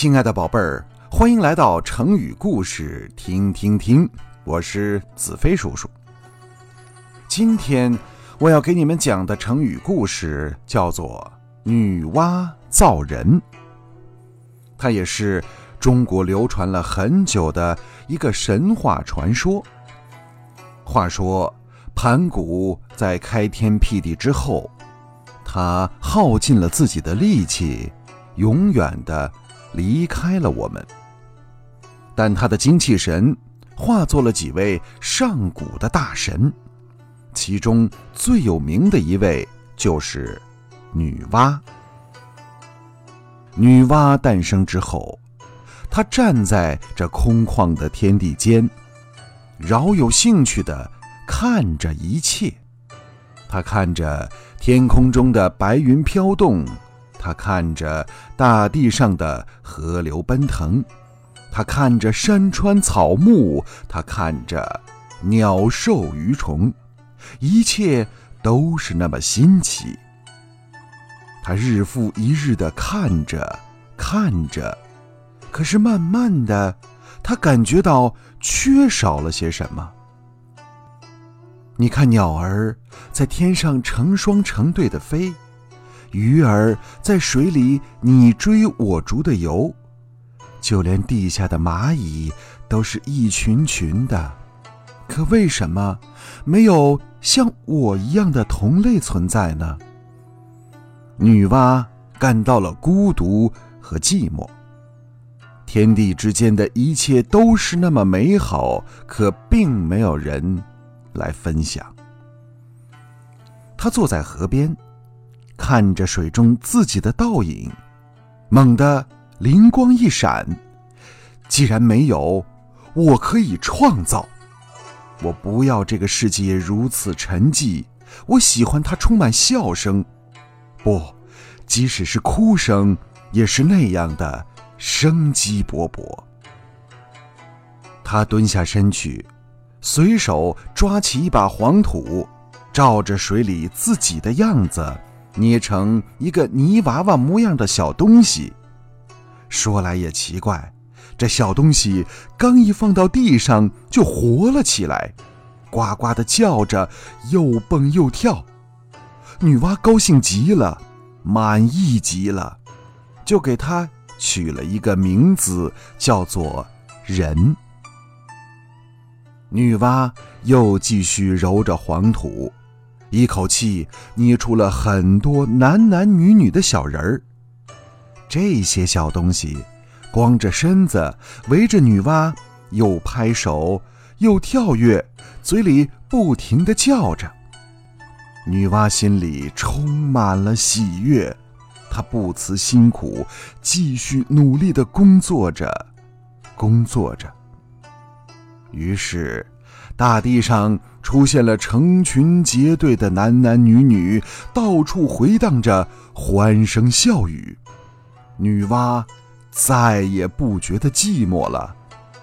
亲爱的宝贝儿，欢迎来到成语故事听听听，我是子飞叔叔。今天我要给你们讲的成语故事叫做“女娲造人”，它也是中国流传了很久的一个神话传说。话说，盘古在开天辟地之后，他耗尽了自己的力气，永远的。离开了我们，但他的精气神化作了几位上古的大神，其中最有名的一位就是女娲。女娲诞生之后，她站在这空旷的天地间，饶有兴趣地看着一切。她看着天空中的白云飘动。他看着大地上的河流奔腾，他看着山川草木，他看着鸟兽鱼虫，一切都是那么新奇。他日复一日的看着，看着，可是慢慢的，他感觉到缺少了些什么。你看，鸟儿在天上成双成对的飞。鱼儿在水里你追我逐的游，就连地下的蚂蚁都是一群群的。可为什么没有像我一样的同类存在呢？女娲感到了孤独和寂寞。天地之间的一切都是那么美好，可并没有人来分享。她坐在河边。看着水中自己的倒影，猛地灵光一闪：既然没有，我可以创造。我不要这个世界如此沉寂，我喜欢它充满笑声。不，即使是哭声，也是那样的生机勃勃。他蹲下身去，随手抓起一把黄土，照着水里自己的样子。捏成一个泥娃娃模样的小东西，说来也奇怪，这小东西刚一放到地上就活了起来，呱呱的叫着，又蹦又跳。女娲高兴极了，满意极了，就给它取了一个名字，叫做人。女娲又继续揉着黄土。一口气捏出了很多男男女女的小人儿。这些小东西光着身子围着女娲，又拍手又跳跃，嘴里不停地叫着。女娲心里充满了喜悦，她不辞辛苦，继续努力地工作着，工作着。于是。大地上出现了成群结队的男男女女，到处回荡着欢声笑语。女娲再也不觉得寂寞了，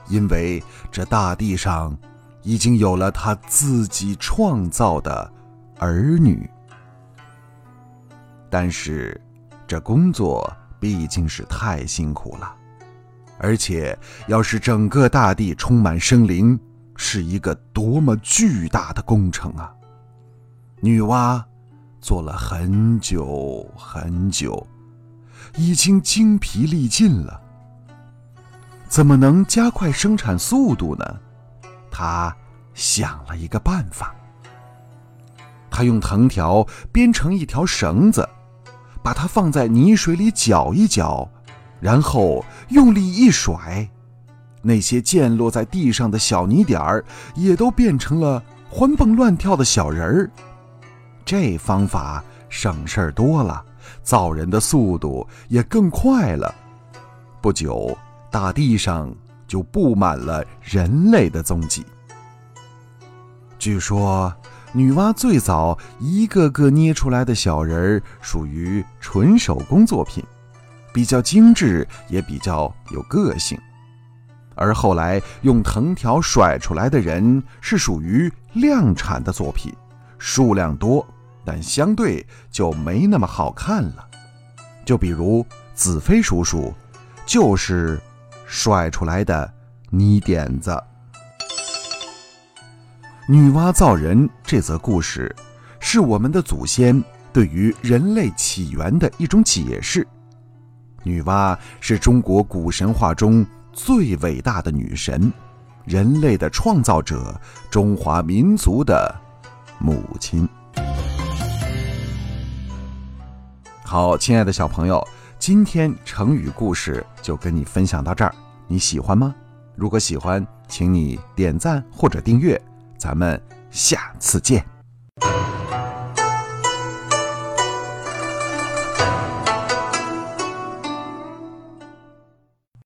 因为这大地上已经有了她自己创造的儿女。但是，这工作毕竟是太辛苦了，而且要是整个大地充满生灵。是一个多么巨大的工程啊！女娲做了很久很久，已经精疲力尽了。怎么能加快生产速度呢？她想了一个办法。她用藤条编成一条绳子，把它放在泥水里搅一搅，然后用力一甩。那些溅落在地上的小泥点儿，也都变成了欢蹦乱跳的小人儿。这方法省事儿多了，造人的速度也更快了。不久，大地上就布满了人类的踪迹。据说，女娲最早一个个捏出来的小人儿属于纯手工作品，比较精致，也比较有个性。而后来用藤条甩出来的人是属于量产的作品，数量多，但相对就没那么好看了。就比如子飞叔叔，就是甩出来的泥点子。女娲造人这则故事，是我们的祖先对于人类起源的一种解释。女娲是中国古神话中最伟大的女神，人类的创造者，中华民族的母亲。好，亲爱的小朋友，今天成语故事就跟你分享到这儿，你喜欢吗？如果喜欢，请你点赞或者订阅。咱们下次见。